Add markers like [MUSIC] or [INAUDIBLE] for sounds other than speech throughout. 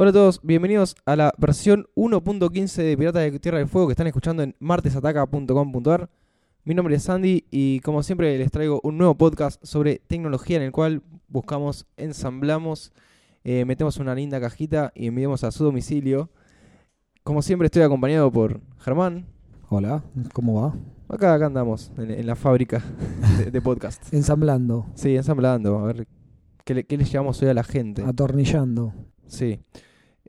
Hola a todos, bienvenidos a la versión 1.15 de Piratas de Tierra del Fuego que están escuchando en martesataca.com.ar. Mi nombre es Sandy y como siempre les traigo un nuevo podcast sobre tecnología en el cual buscamos, ensamblamos, eh, metemos una linda cajita y enviamos a su domicilio. Como siempre estoy acompañado por Germán. Hola, ¿cómo va? Acá, acá andamos, en, en la fábrica de, de podcast. [LAUGHS] Ensamblando, Sí, ensamblando, a ver qué le, qué le llevamos hoy a la gente. atornillando. Sí.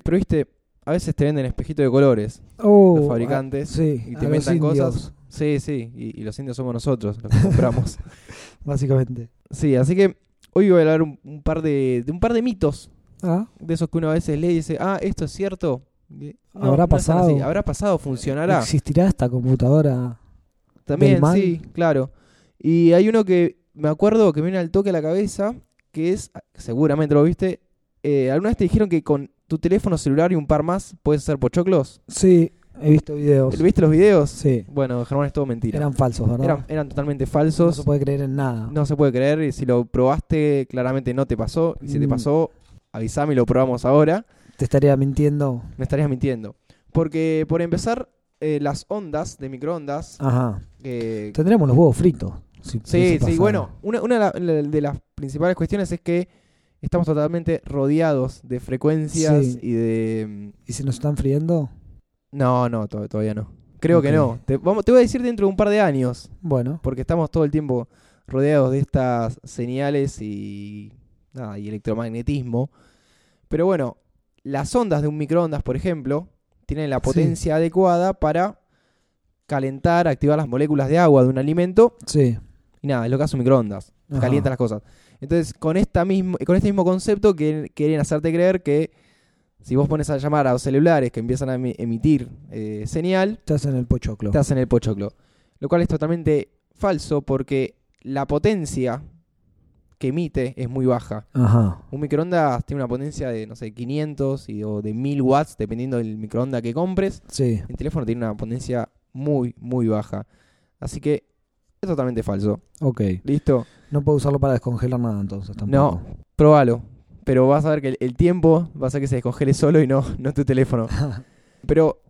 Pero viste, a veces te venden espejitos de colores Oh, los fabricantes ah, sí, y te inventan cosas. Sí, sí, y, y los indios somos nosotros los que compramos. [LAUGHS] Básicamente. sí, así que hoy voy a hablar un, un par de, de un par de mitos, Ah, de esos que uno a veces lee y dice, ah, esto es cierto. No, ¿Habrá no pasado? así. ¿Habrá pasado? ¿Funcionará? ¿existirá esta computadora? También, sí, claro. Y hay uno que me acuerdo que me viene al toque a la cabeza, que es, seguramente lo viste, eh, ¿alguna vez te dijeron que con tu teléfono celular y un par más puedes hacer pochoclos? Sí, he visto videos. ¿Viste los videos? Sí, Bueno, Germán, es todo mentira. eran falsos, ¿verdad? Eran, eran totalmente no falsos. se puede creer en nada. No se puede creer. Y si lo probaste, claramente no te pasó. Y si te Mm. pasó, avísame y lo probamos ahora. Te estaría mintiendo. Me estarías mintiendo. Porque, por empezar, eh, las ondas de microondas. Ajá. eh, Tendremos los huevos fritos. si sí, sí. Bueno, una, de las principales cuestiones es que estamos totalmente rodeados de frecuencias Sí. y de. ¿Y si nos están friendo? No, no, to- todavía no. Creo que no. Te, vamos, te voy a decir dentro de un par de años. Bueno, porque estamos todo el tiempo rodeados de estas señales y, nada, y electromagnetismo. Pero bueno, las ondas de un microondas, por ejemplo, tienen la Sí. potencia adecuada para calentar, activar las moléculas de agua de un alimento sí. y nada, es lo que hace un microondas, Ajá. calienta las cosas. Entonces, con, esta mismo, con este mismo concepto que quieren hacerte creer que si vos pones a llamar a los celulares que empiezan a emi- emitir eh, señal, Te hacen el pochoclo. te hacen el pochoclo. Lo cual es totalmente falso porque la potencia que emite es muy baja. Ajá. Un microondas tiene una potencia de, no sé, 500 y, o de 1000 watts, dependiendo del microondas que compres. Sí. El teléfono tiene una potencia muy, muy baja. Así que es totalmente falso. Ok. ¿Listo? No puedo usarlo para descongelar nada entonces tampoco. No, probalo. Pero vas a ver que el, el tiempo va a hacer que se descongele solo y no, no tu teléfono. [LAUGHS] Pero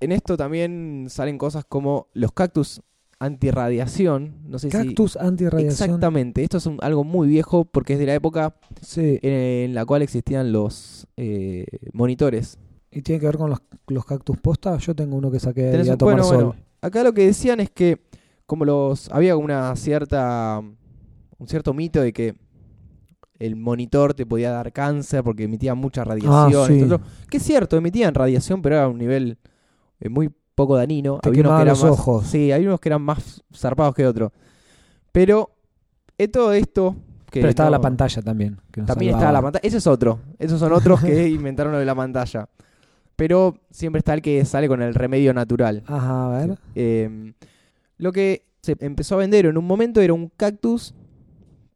en esto también salen cosas como los cactus antirradiación. No sé Cactus si. antirradiación. Exactamente. Esto es un- algo muy viejo porque es de la época Sí. en, la cual existían los eh, monitores. ¿Y tiene que ver con los, los cactus posta? Yo tengo uno que saqué ahí a tomar bueno, sol. bueno, acá lo que decían es que como los había una cierta un cierto mito de que el monitor te podía dar cáncer porque emitía mucha radiación. Ah, sí. otro. Que es cierto, emitían radiación, pero era a un nivel eh, muy poco dañino. Te Había unos que eran los más- ojos. Sí, hay unos que eran más zarpados que otros. Pero eh, todo esto que Pero estaba no- la pantalla también. que también salvaba. está la pantalla. Ese es otro. Esos son otros que [LAUGHS] inventaron lo de la pantalla. Pero siempre está el que sale con el remedio natural. Ajá, a ver. Eh, lo que se empezó a vender en un momento era un cactus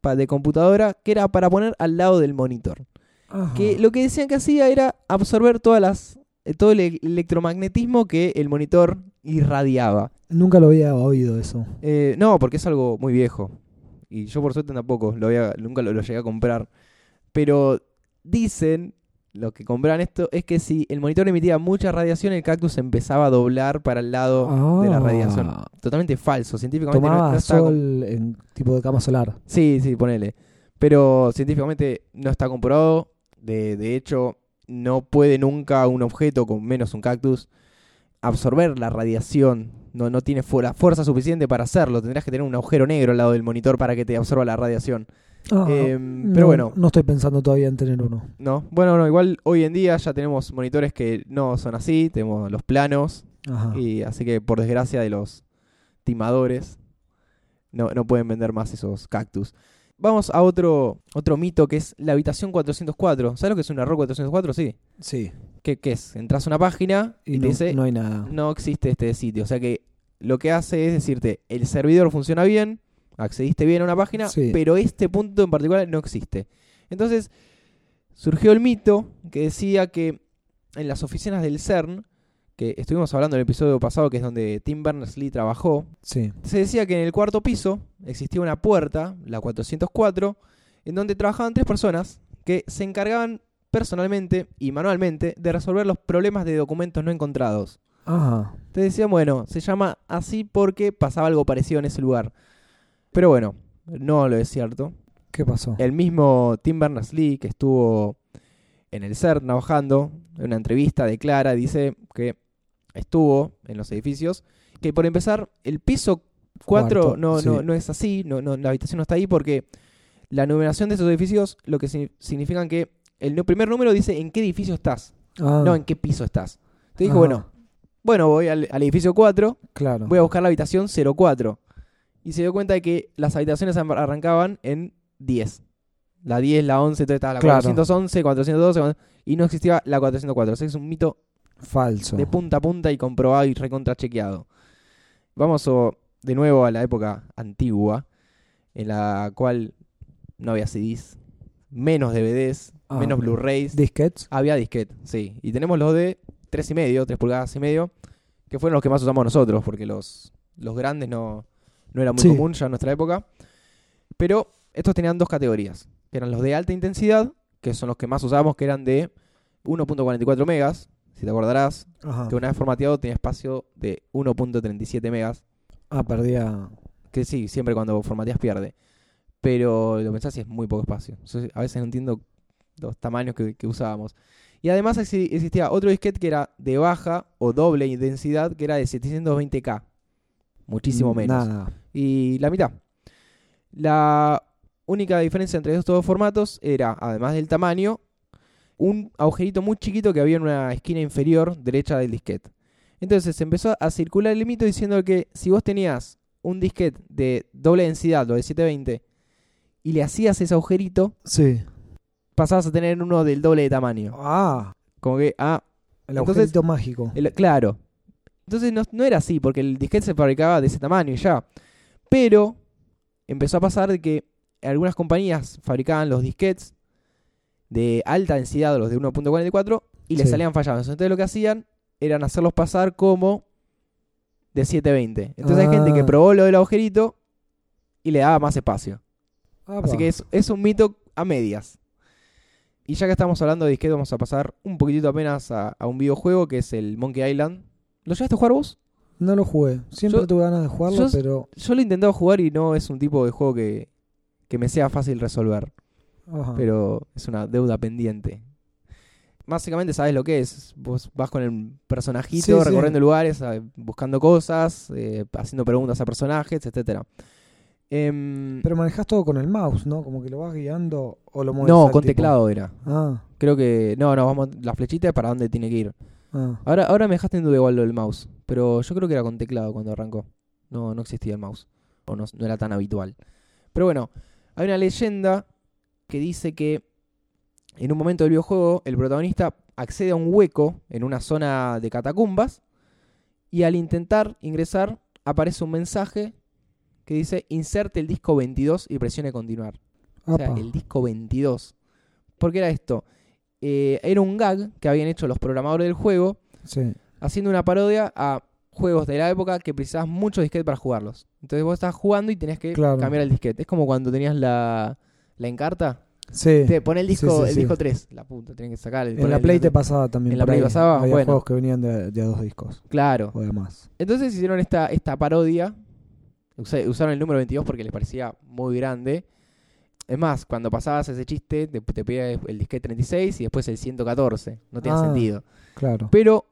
de computadora que era para poner al lado del monitor. Ajá. Que lo que decían que hacía era absorber todas las eh, todo el e- electromagnetismo que el monitor irradiaba. Nunca lo había oído eso. Eh, no, porque es algo muy viejo. Y yo por suerte tampoco, lo había- nunca lo, lo llegué a comprar. Pero dicen, los que compraban esto, es que si el monitor emitía mucha radiación, el cactus empezaba a doblar para el lado de la Ah. radiación. Totalmente falso, científicamente no- Tomaba no, está sol en tipo de cama solar. Sí, sí, ponele. Pero científicamente no está comprobado. De, de hecho, no puede nunca un objeto, con menos un cactus, absorber la radiación. No, no tiene fu- la fuerza suficiente para hacerlo. Tendrás que tener un agujero negro al lado del monitor para que te absorba la radiación. Ah, Em, no- pero bueno. No estoy pensando todavía en tener uno. ¿No? Bueno, no, igual hoy en día ya tenemos monitores que no son así. Tenemos los planos. Ajá. Y así que, por desgracia de los timadores, no, no pueden vender más esos cactus. vamos a otro, otro mito que es la habitación 404. ¿Sabes lo que es un error 404? Sí. Sí. ¿Qué, qué es? Entras a una página y, Y te no, dice no hay nada. no existe este sitio. O sea que lo que hace es decirte, el servidor funciona bien, accediste bien a una página, Sí. pero este punto en particular no existe. Entonces surgió el mito que decía que en las oficinas del CERN, que estuvimos hablando en el episodio pasado, que es donde Tim Berners-Lee trabajó, Sí. se decía que en el cuarto piso existía una puerta, la 404, en donde trabajaban tres personas que se encargaban personalmente y manualmente de resolver los problemas de documentos no encontrados. Ajá. Te decían, bueno, se llama así porque pasaba algo parecido en ese lugar. Pero bueno, no lo es cierto. ¿Qué pasó? El mismo Tim Berners-Lee, que estuvo en el CERN trabajando, en una entrevista declara, dice que estuvo en los edificios, que por empezar, el piso 4 Cuarto, no, sí. no, no es así, no, no, la habitación no está ahí porque la numeración de esos edificios lo que si- significan que el primer número dice en qué edificio estás, Ah, no en qué piso estás. Te dijo, Ajá. bueno, bueno, voy al, al edificio 4, claro. voy a buscar la habitación 04. Y se dio cuenta de que las habitaciones arrancaban en 10. La 10, la 11, entonces estaba la Claro. 411, 412, cuatro- y no existía la 404. O sea, es un mito Falso. de punta a punta y comprobado y recontrachequeado. Vamos o, de nuevo a la época antigua, en la cual no había CDs, menos DVDs, Ah, menos. Blu-rays. Disquets. Había disquete, sí. Y tenemos los de 3 y medio, 3 pulgadas y medio, que fueron los que más usamos nosotros, porque los, los grandes no, no era muy Sí. común ya en nuestra época. Pero estos tenían dos categorías, que eran los de alta intensidad, que son los que más usamos, que eran de 1.44 megas, si te acordarás, Ajá. que una vez formateado tenía espacio de 1.37 megas, Ah, perdía. que sí, siempre cuando formateas pierde. Pero lo pensás y es muy poco espacio. A veces no entiendo los tamaños que, que usábamos. Y además exi- existía otro disquete que era de baja o doble densidad, que era de 720K. Muchísimo Mm, menos. Nada. Y la mitad. La única diferencia entre estos dos formatos era, además del tamaño, un agujerito muy chiquito que había en una esquina inferior derecha del disquete. Entonces se empezó a circular el mito diciendo que si vos tenías un disquete de doble densidad o de 720 y le hacías ese agujerito, Sí. pasabas a tener uno del doble de tamaño. Ah, Como que, ah, el Entonces- agujerito mágico. el- claro. Entonces no, no era así, porque el disquete se fabricaba de ese tamaño y ya. Pero empezó a pasar de que algunas compañías fabricaban los disquetes de alta densidad, los de 1.44, y les Sí. salían fallados. Entonces lo que hacían eran hacerlos pasar como de 720. Entonces hay gente que Ah. probó lo del agujerito y le daba más espacio. Así que es, es un mito a medias. Y ya que estamos hablando de disquete, vamos a pasar un poquitito apenas a, a un videojuego que es el Monkey Island. ¿Lo llegaste a jugar vos? No lo jugué. Siempre Yo- tuve ganas de jugarlo, yo- pero. Yo lo he intentado jugar y no es un tipo de juego que, que me sea fácil resolver. Ajá. Pero es una deuda pendiente. Básicamente sabes lo que es. Vos vas con el personajito Sí, sí. recorriendo lugares, buscando cosas, eh, haciendo preguntas a personajes, etcétera. Em, Pero manejas todo con el mouse, ¿no? Como que lo vas guiando o lo mueves no, al con tipo? teclado era. Ah, Creo que. No, no, vamos. La flechita es para dónde tiene que ir. Ah. Ahora, ahora me dejaste en duda igual lo del mouse. Pero yo creo que era con teclado cuando arrancó. No, no existía el mouse. O no, no era tan habitual. Pero bueno, hay una leyenda que dice que en un momento del videojuego el protagonista accede a un hueco en una zona de catacumbas y al intentar ingresar aparece un mensaje que dice inserte el disco 22 y presione continuar. O sea, el disco 22. ¿Por qué era esto? Eh, era un gag que habían hecho los programadores del juego Sí. haciendo una parodia a juegos de la época que precisabas mucho disquete para jugarlos. Entonces vos estabas jugando y tenías que Claro. cambiar el disquete. Es como cuando tenías la, la encarta. Sí. Te pone el disco, sí, el disco 3. La puta, tenés que sacar el En la el Play disco te 3. pasaba también. ¿En la Play ahí. pasaba? Había Bueno. juegos que venían de, de a dos discos Claro. o de más. Entonces hicieron esta, esta parodia. Usa- Usaron el número 22 porque les parecía muy grande. Es más, cuando pasabas ese chiste, te, te pedía el disquete 36 y después el 114. No tenía Ah. sentido. Claro. Pero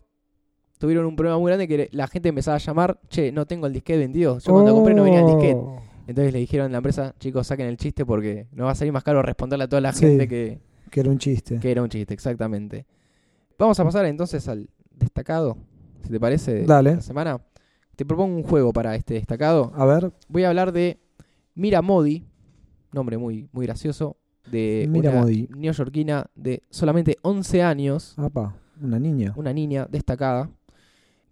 tuvieron un problema muy grande que la gente empezaba a llamar, che, no tengo el disquete 22. Yo cuando compré no venía el disquete. Oh. Entonces le dijeron a la empresa, chicos, saquen el chiste porque no va a salir más caro responderle a toda la Sí. gente que, Que era un chiste. que era un chiste, exactamente. Vamos a pasar entonces al destacado, si te parece, de Dale. la semana. Te propongo un juego para este destacado. A ver. Voy a hablar de Mira Modi, nombre muy, muy gracioso, de Mira una Modi. neoyorquina de solamente 11 años, Apa, una niña. una niña destacada,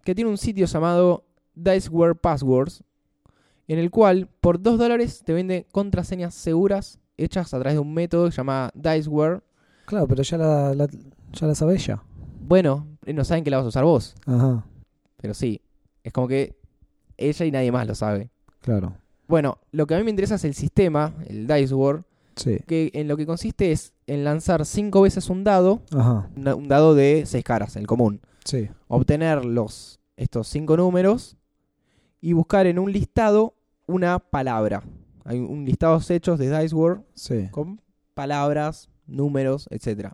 que tiene un sitio llamado Diceware Passwords, en el cual por 2 dólares te vende contraseñas seguras hechas a través de un método que se llama Diceware. Claro, pero ya la, la- ya la sabe ella. Bueno, no saben que la vas a usar vos, Ajá, pero sí, es como que ella y nadie más lo sabe. claro. Bueno, lo que a mí me interesa es el sistema, el Diceware, Sí. que en lo que consiste es en lanzar 5 veces un dado, Ajá, una- un dado de 6 caras, el común. sí. obtener los, estos cinco números y buscar en un listado una palabra. Hay un listado hechos de Diceware Sí. con palabras, números, etc.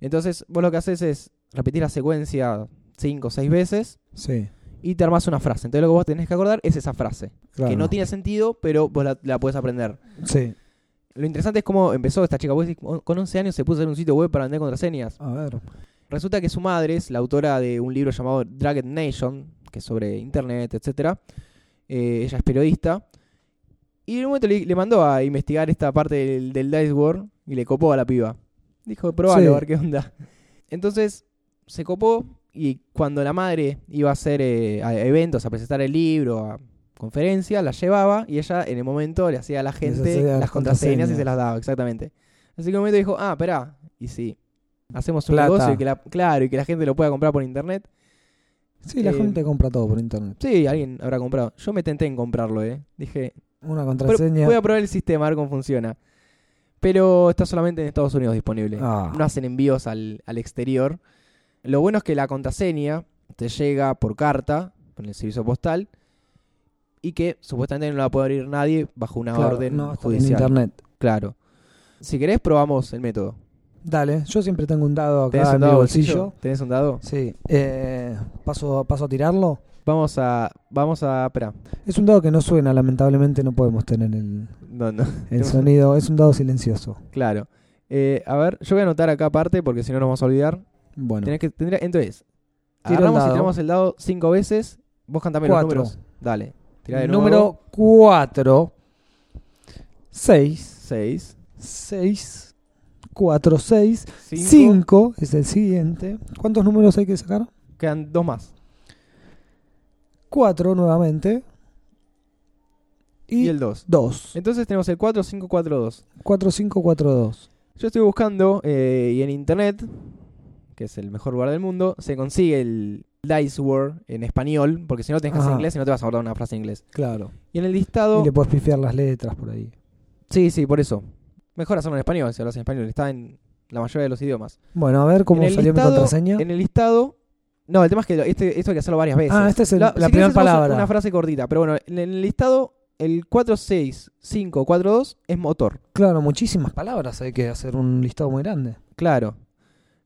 Entonces, vos lo que haces es repetir la secuencia cinco o seis veces Sí. Y te armas una frase. Entonces, lo que vos tenés que acordar es esa frase, Claro. que no tiene sentido, pero vos la, la puedes aprender. Sí. Lo interesante es cómo empezó esta chica. Con 11 años se puso a hacer un sitio web para vender contraseñas. A ver. Resulta que su madre es la autora de un libro llamado Dragon Nation, que es sobre internet, etcétera. Eh, ella es periodista. Y en un momento le, le mandó a investigar esta parte del, del Dice War y le copó a la piba. Dijo, probalo, Sí. a ver qué onda. Entonces se copó y cuando la madre iba a hacer eh, a eventos, a presentar el libro, a conferencias, la llevaba y ella en el momento le hacía a la gente las las contraseñas y se las daba, exactamente. Así que en un momento dijo, ah, espera, y sí, hacemos un Plata. negocio y que la, claro, y que la gente lo pueda comprar por internet. Sí, la Eh, gente compra todo por internet. Sí, alguien habrá comprado. Yo me tenté en comprarlo, eh. Dije, Una "Pero contraseña. voy a probar el sistema, a ver cómo funciona. Pero está solamente en Estados Unidos disponible. Ah. No hacen envíos al, al exterior. Lo bueno es que la contraseña te llega por carta, con el servicio postal, y que supuestamente no la puede abrir nadie bajo una Claro, orden no, está en judicial. internet. Claro. Si querés, probamos el método. Dale, yo siempre tengo un dado ¿Tenés acá un en mi dado bolsillo. bolsillo? ¿Tenés un dado? Sí. Eh, paso, paso a tirarlo. Vamos a. Vamos a. Espera. Es un dado que no suena, lamentablemente no podemos tener el, No, no. el sonido. Es un dado silencioso. Claro. Eh, a ver, yo voy a anotar acá aparte porque si no nos vamos a olvidar. Bueno, Tenés que, tendría, entonces, Tiro el agarramos y dado. tiramos el dado cinco veces. Vos cantame los Cuatro. números. Dale. Tirá de nuevo. número 4, 6, 6, 6, 4, 6, 5. 5 es el siguiente. ¿Cuántos números hay que sacar? Quedan dos más. 4 nuevamente. Y, Y, el 2. 2. Entonces tenemos el 4, 5, 4, 2. 4, 5, 4, 2. Yo estoy buscando eh, y en internet, que es el mejor lugar del mundo, se consigue el Dice Word en español, porque si no tenés que hacer inglés y no te vas a acordar una frase en inglés. Claro. Y en el listado. Y le puedes pifiar las letras por ahí. Sí, sí, por eso. Mejor hacerlo en español, si hablas en español. Está en la mayoría de los idiomas. Bueno, a ver cómo salió listado, mi contraseña. En el listado. No, el tema es que este, esto hay que hacerlo varias veces. Ah, este es el- la si primera palabra. Una frase cortita, pero bueno, en el listado, el 46542 es motor. Claro, muchísimas palabras. Hay que hacer un listado muy grande. Claro.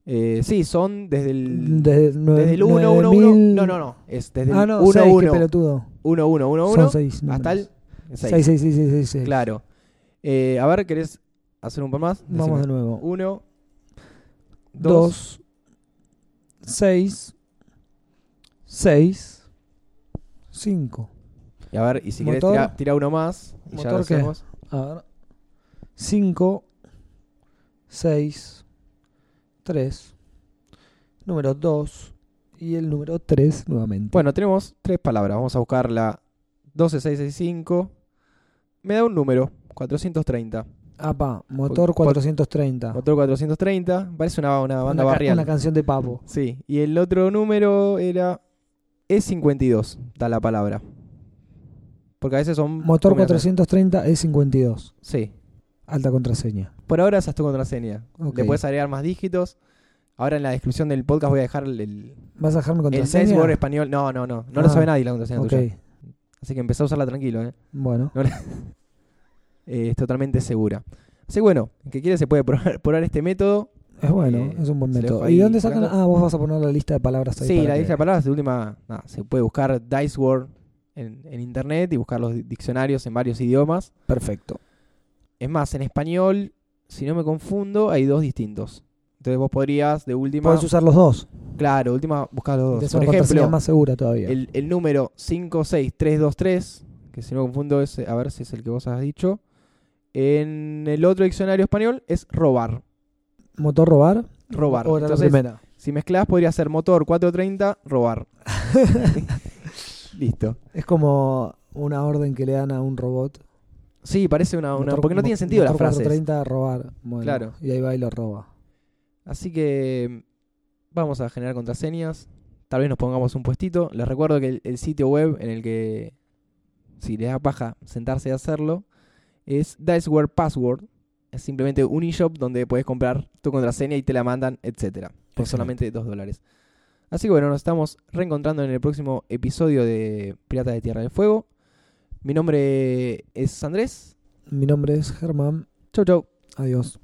Eh, sí, son desde el. Desde, nueve- desde el 1, nueve 1, 1. mil- No, no, no. Es desde el Ah, no, 1, seis, qué 1, pelotudo. 1, 1, 1, Son 1. seis Hasta el números. 6. 6, 6, 6, 6, 6. Claro. Eh, a ver, ¿querés hacer un par más? Vamos de nuevo. 1, 2, 2, 6, 6, 5. Y a ver, y si querés Motor. tira, tira uno más. Y ya lo ¿Motor qué? hacemos. A ver. 5, 6, 3, número 2 y el número 3 nuevamente. Bueno, tenemos tres palabras. Vamos a buscar la 12665. Me da un número, 430. Apa, motor Por- 430. Motor 430. Parece una, una banda una, barrial. una canción de papo. Sí, y el otro número era E52, da la palabra. Porque a veces son... Motor combinaciones. 430 es 52. Sí. Alta contraseña. Por ahora esa es tu contraseña. Ok. Le puedes agregar más dígitos. Ahora en la descripción del podcast voy a dejar el, el, ¿Vas a dejarme el contraseña? Español. No, no, no. No lo Ah, sabe nadie la contraseña Ok, tuya. Así que empezá a usarla tranquilo, ¿eh? bueno. [LAUGHS] Eh, es totalmente segura. Así que bueno, el que quiere se puede [LAUGHS] probar, probar este método. Es bueno, Eh, es un buen se lo método. dejo ¿Y ahí dónde sacan? Ah, vos vas a poner la lista de palabras ahí. Sí, para la que- lista de palabras de última, nada, se puede buscar Diceword en, en internet y buscar los di- diccionarios en varios idiomas. Perfecto. Es más, en español, si no me confundo, hay dos distintos. Entonces vos podrías, de última, Puedes usar los dos. claro, última, buscar los dos. Por ejemplo, más segura todavía. el, el número 56323, que si no me confundo es, a ver si es el que vos has dicho, En el otro diccionario español es robar. ¿Motor robar? Robar. O Entonces, primera. si mezclas podría ser motor 430, robar. [LAUGHS] [LAUGHS] Listo. Es como una orden que le dan a un robot. Sí, parece una... porque no tiene sentido las motor frases. 430 robar. Bueno, Claro. Y ahí va y lo roba. Así que vamos a generar contraseñas. Tal vez nos pongamos un puestito. Les recuerdo que el, el sitio web en el que, si les da paja sentarse y hacerlo, es Diceware Password. Es simplemente un eShop donde puedes comprar tu contraseña y te la mandan, etcétera, Por Excelente. solamente 2 dólares. Así que bueno, nos estamos reencontrando en el próximo episodio de Piratas de Tierra del Fuego. Mi nombre es Andrés. Mi nombre es Germán. Chau, chau. Adiós.